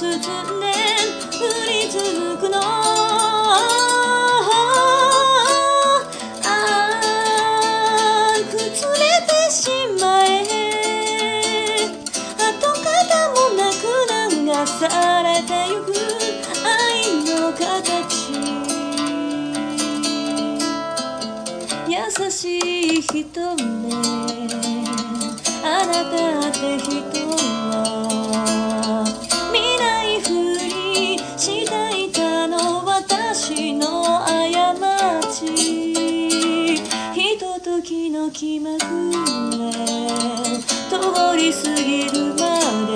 包んで降り続くの。優しい人ね。あなたって人は見ないふりしていたの私の過ち。ひとときの気まぐれ。通り過ぎるまで。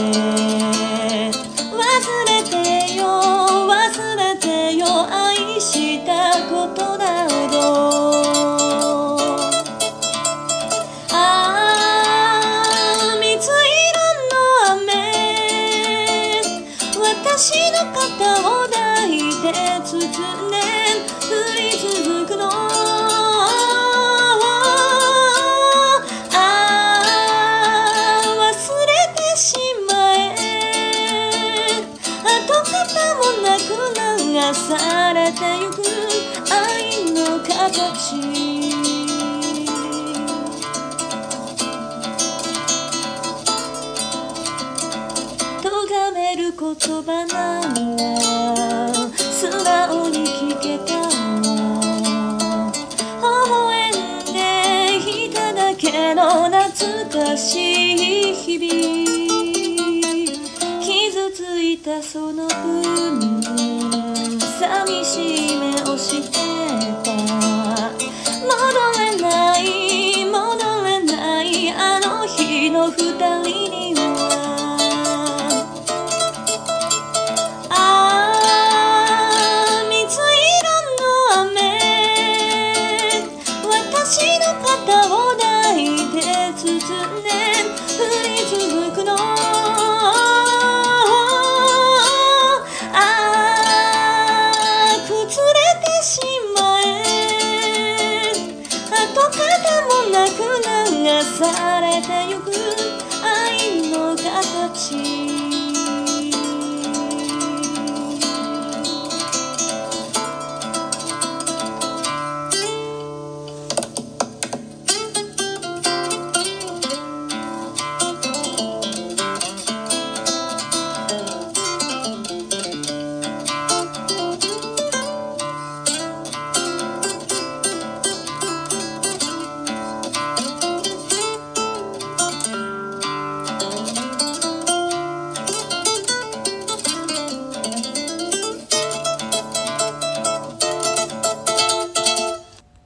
忘れて私の肩を抱いて包んで降り続くの。あー忘れてしまえ。跡形もなく流されてゆく愛の形。言葉なら素直に聞けたわ微笑んでいただけの懐かしい日々傷ついたその分寂しい目をしてた戻れない戻れないあの日の二人に。包んで降り続くの。ああ崩れてしまえ。跡形もなく流されてゆく。